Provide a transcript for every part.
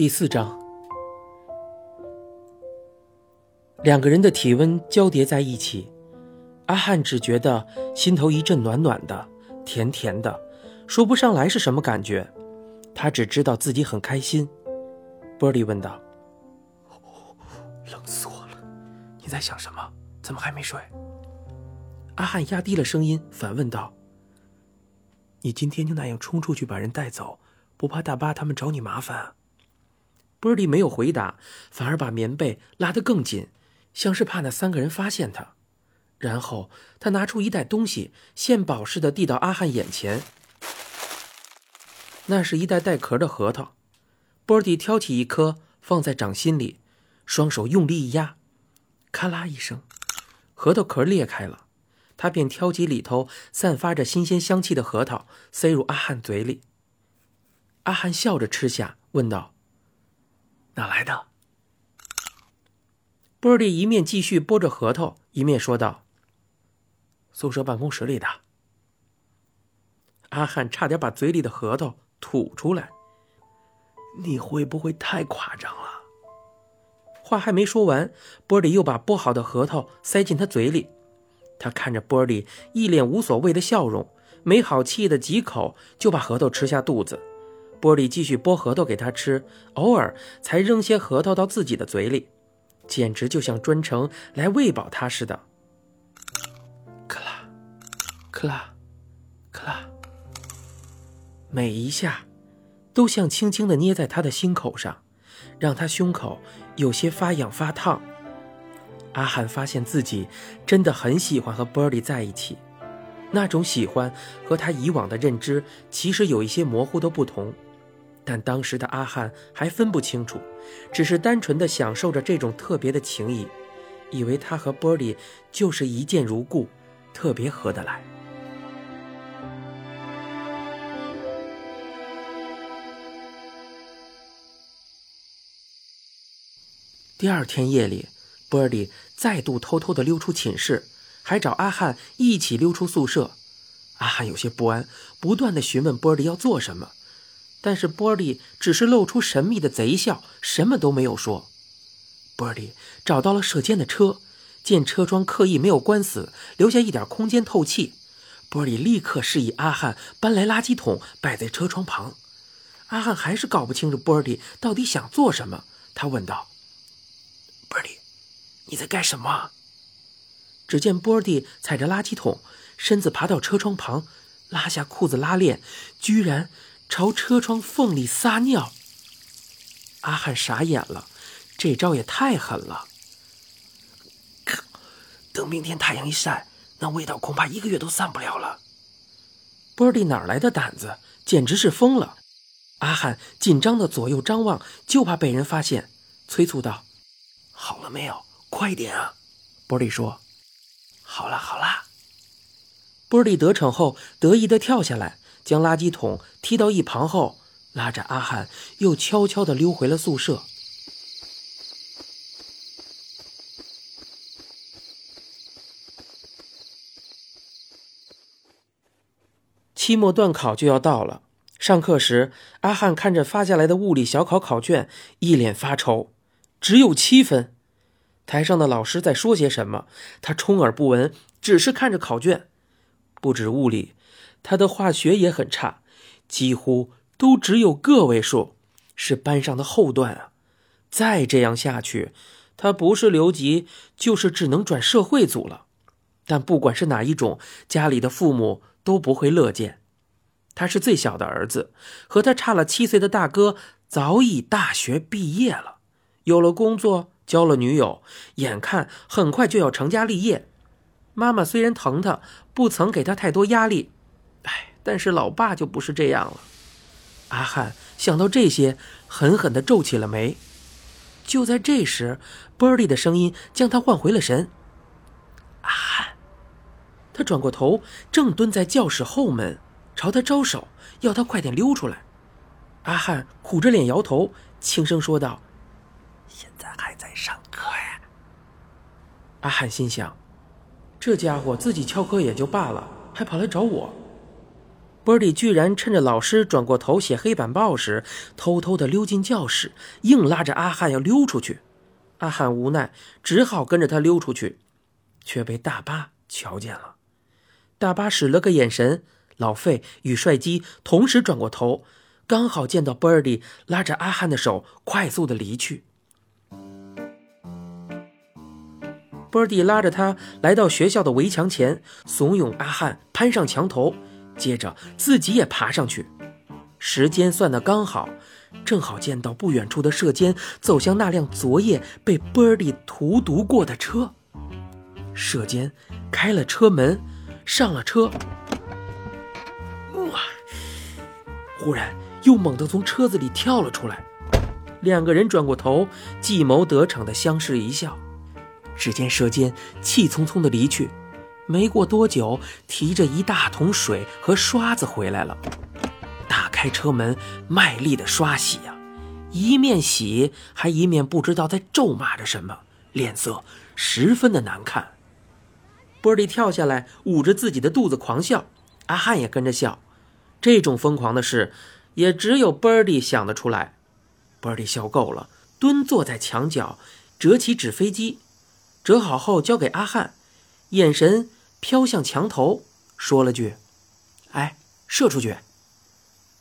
第四章，两个人的体温交叠在一起，阿汉只觉得心头一阵暖暖的、甜甜的，说不上来是什么感觉。他只知道自己很开心。波利问道：“冷死我了，你在想什么？怎么还没睡？”阿汉压低了声音反问道：“你今天就那样冲出去把人带走，不怕大巴他们找你麻烦？”波利没有回答，反而把棉被拉得更紧，像是怕那三个人发现他。然后他拿出一袋东西，献宝似的递到阿汉眼前。那是一袋带壳的核桃。波迪挑起一颗放在掌心里，双手用力一压，咔啦一声，核桃壳裂开了。他便挑起里头散发着新鲜香气的核桃，塞入阿汉嘴里。阿汉笑着吃下，问道。哪来的？波利一面继续剥着核桃，一面说道：“宿舍办公室里的。”阿汉差点把嘴里的核桃吐出来。你会不会太夸张了？话还没说完，波利又把剥好的核桃塞进他嘴里。他看着波利一脸无所谓的笑容，没好气的几口就把核桃吃下肚子。波利继续剥核桃给他吃，偶尔才扔些核桃到自己的嘴里，简直就像专程来喂饱他似的。克拉，克拉，克拉，每一下都像轻轻的捏在他的心口上，让他胸口有些发痒发烫。阿汉发现自己真的很喜欢和波利在一起，那种喜欢和他以往的认知其实有一些模糊的不同。但当时的阿汉还分不清楚，只是单纯的享受着这种特别的情谊，以为他和波利就是一见如故，特别合得来。第二天夜里，波利再度偷偷的溜出寝室，还找阿汉一起溜出宿舍。阿汉有些不安，不断的询问波利要做什么。但是波利只是露出神秘的贼笑，什么都没有说。波利找到了射箭的车，见车窗刻意没有关死，留下一点空间透气。波利立刻示意阿汉搬来垃圾桶，摆在车窗旁。阿汉还是搞不清楚波利到底想做什么，他问道：“波利，你在干什么？”只见波利踩着垃圾桶，身子爬到车窗旁，拉下裤子拉链，居然。朝车窗缝里撒尿，阿汉傻眼了，这招也太狠了。等明天太阳一晒，那味道恐怕一个月都散不了了。波利哪来的胆子？简直是疯了！阿汉紧张的左右张望，就怕被人发现，催促道：“好了没有？快点啊！”波利说：“好了，好了。”波利得逞后，得意的跳下来。将垃圾桶踢到一旁后，拉着阿汉又悄悄地溜回了宿舍。期末段考就要到了，上课时，阿汉看着发下来的物理小考考卷，一脸发愁，只有七分。台上的老师在说些什么，他充耳不闻，只是看着考卷。不止物理。他的化学也很差，几乎都只有个位数，是班上的后段啊！再这样下去，他不是留级，就是只能转社会组了。但不管是哪一种，家里的父母都不会乐见。他是最小的儿子，和他差了七岁的大哥早已大学毕业了，有了工作，交了女友，眼看很快就要成家立业。妈妈虽然疼他，不曾给他太多压力。哎，但是老爸就不是这样了。阿汉想到这些，狠狠地皱起了眉。就在这时，波利的声音将他唤回了神。阿汉，他转过头，正蹲在教室后门，朝他招手，要他快点溜出来。阿汉苦着脸摇头，轻声说道：“现在还在上课呀。”阿汉心想：这家伙自己翘课也就罢了，还跑来找我。Birdy 居然趁着老师转过头写黑板报时，偷偷的溜进教室，硬拉着阿汉要溜出去。阿汉无奈，只好跟着他溜出去，却被大巴瞧见了。大巴使了个眼神，老费与帅基同时转过头，刚好见到 Birdy 拉着阿汉的手快速的离去。Birdy 拉着他来到学校的围墙前，怂恿阿汉攀上墙头。接着自己也爬上去，时间算得刚好，正好见到不远处的射监走向那辆昨夜被 Birdy 荼毒过的车。射监开了车门，上了车。哇！忽然又猛地从车子里跳了出来，两个人转过头，计谋得逞的相视一笑。只见射尖气匆匆的离去。没过多久，提着一大桶水和刷子回来了，打开车门，卖力的刷洗呀，一面洗还一面不知道在咒骂着什么，脸色十分的难看。波利跳下来，捂着自己的肚子狂笑，阿汉也跟着笑。这种疯狂的事，也只有波利想得出来。波利笑够了，蹲坐在墙角，折起纸飞机，折好后交给阿汉，眼神。飘向墙头，说了句：“哎，射出去。”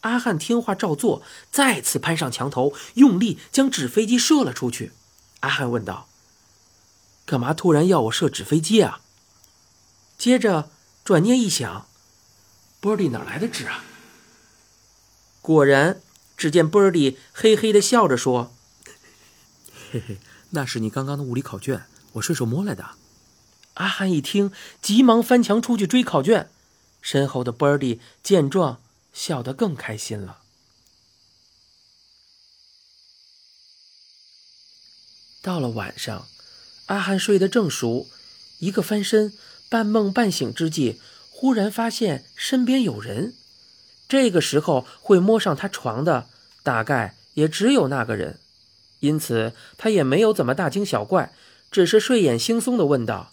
阿汉听话照做，再次攀上墙头，用力将纸飞机射了出去。阿汉问道：“干嘛突然要我射纸飞机啊？”接着转念一想，波利哪来的纸啊？果然，只见波利嘿嘿的笑着说：“嘿嘿，那是你刚刚的物理考卷，我顺手摸来的。”阿汉一听，急忙翻墙出去追考卷。身后的 Birdy 见状，笑得更开心了。到了晚上，阿汉睡得正熟，一个翻身，半梦半醒之际，忽然发现身边有人。这个时候会摸上他床的，大概也只有那个人，因此他也没有怎么大惊小怪，只是睡眼惺忪的问道。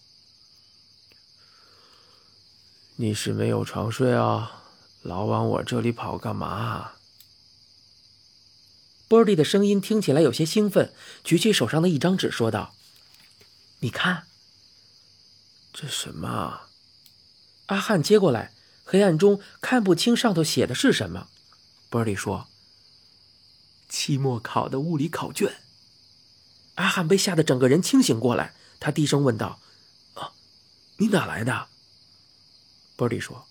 你是没有床睡啊？老往我这里跑干嘛？波利的声音听起来有些兴奋，举起手上的一张纸说道：“你看，这什么？”阿汉接过来，黑暗中看不清上头写的是什么。波利说：“期末考的物理考卷。”阿汉被吓得整个人清醒过来，他低声问道：“啊，你哪来的？”波利说：“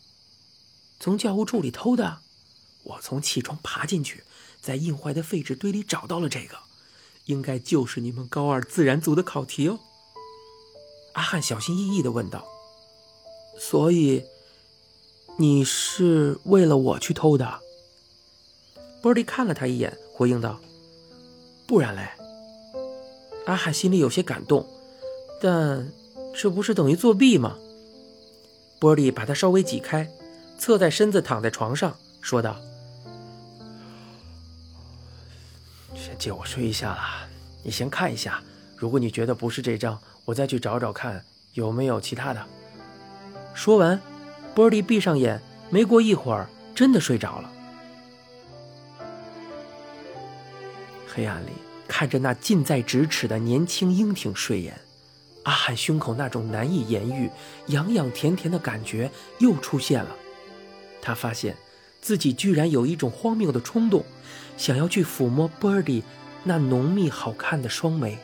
从教务处里偷的，我从气窗爬进去，在印坏的废纸堆里找到了这个，应该就是你们高二自然组的考题哦。”阿汉小心翼翼的问道：“所以，你是为了我去偷的？”波利看了他一眼，回应道：“不然嘞。”阿汉心里有些感动，但这不是等于作弊吗？波利把他稍微挤开，侧在身子躺在床上，说道：“先借我睡一下了，你先看一下。如果你觉得不是这张，我再去找找看有没有其他的。”说完，波利闭上眼，没过一会儿，真的睡着了。黑暗里，看着那近在咫尺的年轻英挺睡颜。阿汉胸口那种难以言喻、痒痒甜甜的感觉又出现了。他发现自己居然有一种荒谬的冲动，想要去抚摸 Birdy 那浓密好看的双眉。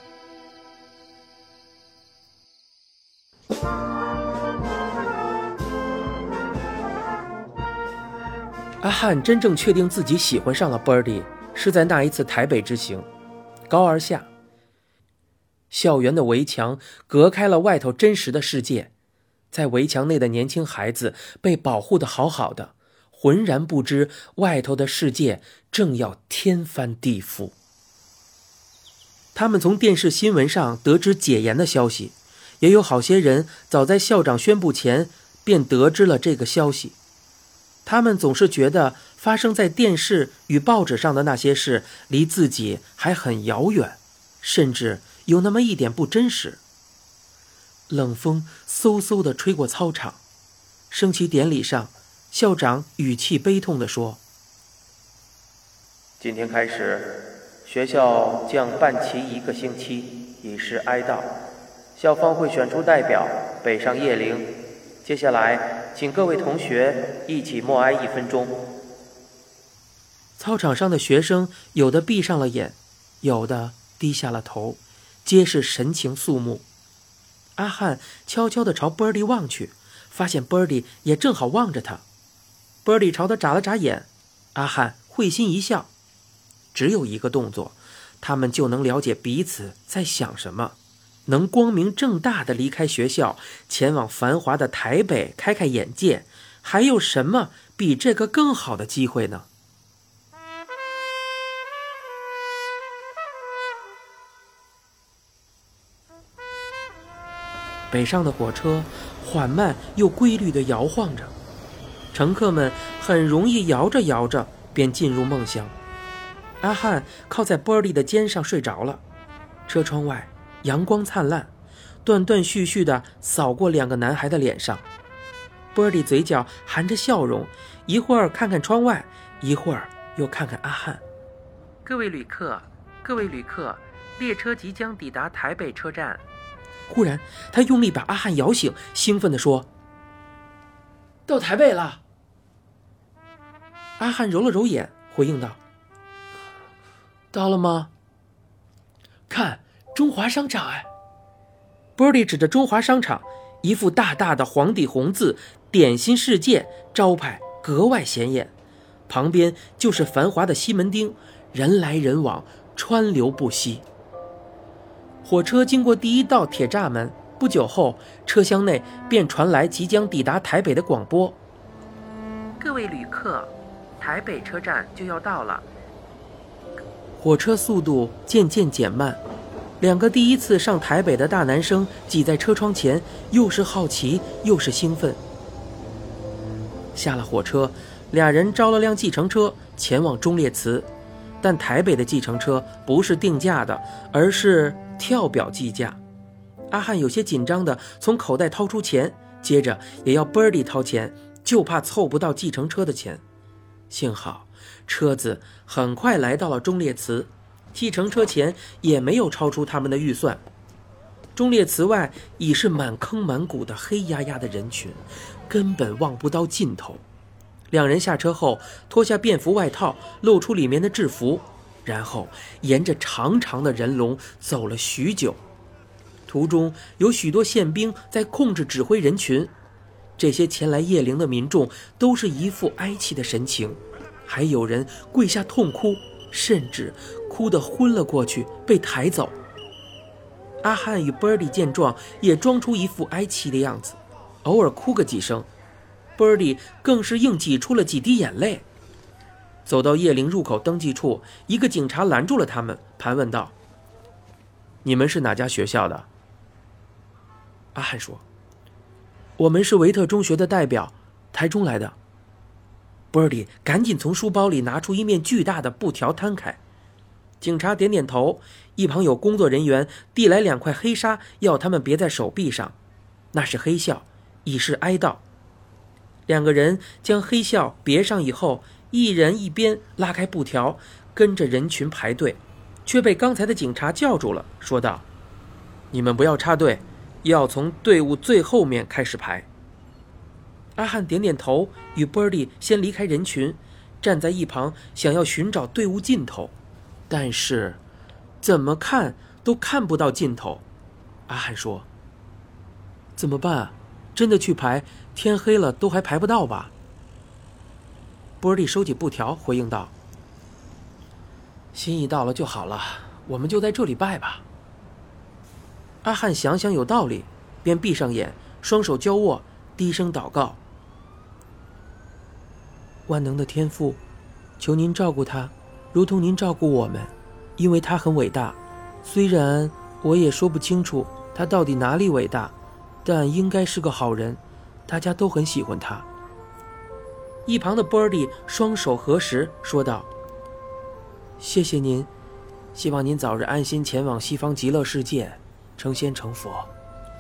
阿汉真正确定自己喜欢上了 Birdy，是在那一次台北之行，高二下。校园的围墙隔开了外头真实的世界，在围墙内的年轻孩子被保护的好好的，浑然不知外头的世界正要天翻地覆。他们从电视新闻上得知解严的消息，也有好些人早在校长宣布前便得知了这个消息。他们总是觉得发生在电视与报纸上的那些事离自己还很遥远，甚至。有那么一点不真实。冷风嗖嗖地吹过操场，升旗典礼上，校长语气悲痛地说：“今天开始，学校将办齐一个星期，以示哀悼。校方会选出代表北上谒陵。接下来，请各位同学一起默哀一分钟。”操场上的学生有的闭上了眼，有的低下了头，皆是神情肃穆。阿汉悄悄地朝波利望去，发现波利也正好望着他。波利朝他眨了眨眼，阿汉会心一笑。只有一个动作，他们就能了解彼此在想什么，能光明正大的离开学校，前往繁华的台北开开眼界。还有什么比这个更好的机会呢？北上的火车缓慢又规律地摇晃着。乘客们很容易摇着摇着便进入梦乡。阿汉靠在波利的肩上睡着了。车窗外阳光灿烂，断断续续地扫过两个男孩的脸上。波利嘴角含着笑容，一会儿看看窗外，一会儿又看看阿汉。各位旅客，各位旅客，列车即将抵达台北车站。忽然，他用力把阿汉摇醒，兴奋地说：“到台北了。”阿汉揉了揉眼，回应道：“到了吗？看中华商场哎。”波利指着中华商场，一副大大的黄底红字“点心世界”招牌格外显眼，旁边就是繁华的西门町，人来人往，川流不息。火车经过第一道铁栅门，不久后，车厢内便传来即将抵达台北的广播：“各位旅客。”台北车站就要到了，火车速度渐渐减慢，两个第一次上台北的大男生挤在车窗前，又是好奇又是兴奋。下了火车，俩人招了辆计程车前往忠烈祠，但台北的计程车不是定价的，而是跳表计价。阿汉有些紧张的从口袋掏出钱，接着也要 Birdy 掏钱，就怕凑不到计程车的钱。幸好，车子很快来到了忠烈祠，计程车钱也没有超出他们的预算。忠烈祠外已是满坑满谷的黑压压的人群，根本望不到尽头。两人下车后，脱下便服外套，露出里面的制服，然后沿着长长的人龙走了许久。途中有许多宪兵在控制指挥人群。这些前来谒陵的民众都是一副哀戚的神情，还有人跪下痛哭，甚至哭得昏了过去，被抬走。阿汉与 Birdy 见状，也装出一副哀戚的样子，偶尔哭个几声。Birdy 更是硬挤出了几滴眼泪。走到谒陵入口登记处，一个警察拦住了他们，盘问道：“你们是哪家学校的？”阿汉说。我们是维特中学的代表，台中来的。波利赶紧从书包里拿出一面巨大的布条摊开，警察点点头，一旁有工作人员递来两块黑纱，要他们别在手臂上，那是黑孝，以示哀悼。两个人将黑笑别上以后，一人一边拉开布条，跟着人群排队，却被刚才的警察叫住了，说道：“你们不要插队。”要从队伍最后面开始排。阿汉点点头，与 Birdy 先离开人群，站在一旁，想要寻找队伍尽头，但是怎么看都看不到尽头。阿汉说：“怎么办啊？真的去排？天黑了都还排不到吧波利收起布条，回应道：“心意到了就好了，我们就在这里拜吧。”阿汉想想有道理，便闭上眼，双手交握，低声祷告：“万能的天父，求您照顾他，如同您照顾我们，因为他很伟大。虽然我也说不清楚他到底哪里伟大，但应该是个好人，大家都很喜欢他。”一旁的 Birdy 双手合十，说道：“谢谢您，希望您早日安心前往西方极乐世界。”成仙成佛，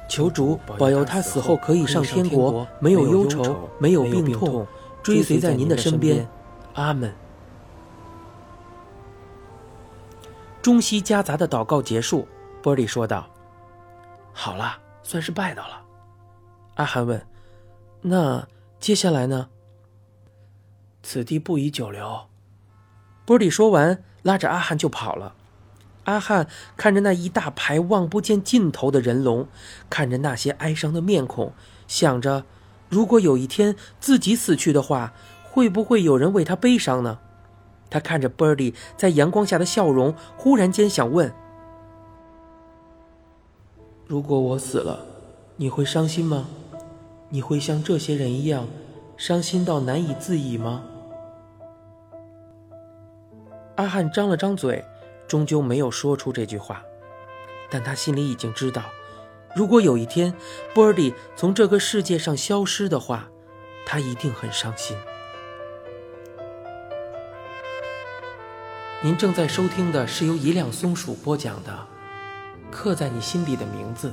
求主保佑他死后可以上天国，没有忧愁，没有病痛，追随在您的身边，阿门。中西夹杂的祷告结束，波利说道：“好了，算是拜到了。”阿汉问：“那接下来呢？”此地不宜久留。波利说完，拉着阿汉就跑了。阿汉看着那一大排望不见尽头的人龙，看着那些哀伤的面孔，想着：如果有一天自己死去的话，会不会有人为他悲伤呢？他看着 Birdy 在阳光下的笑容，忽然间想问：如果我死了，你会伤心吗？你会像这些人一样，伤心到难以自已吗？阿汉张了张嘴，终究没有说出这句话，但他心里已经知道，如果有一天 Birdy 从这个世界上消失的话，他一定很伤心。您正在收听的是由一辆松鼠播讲的《刻在你心底的名字》。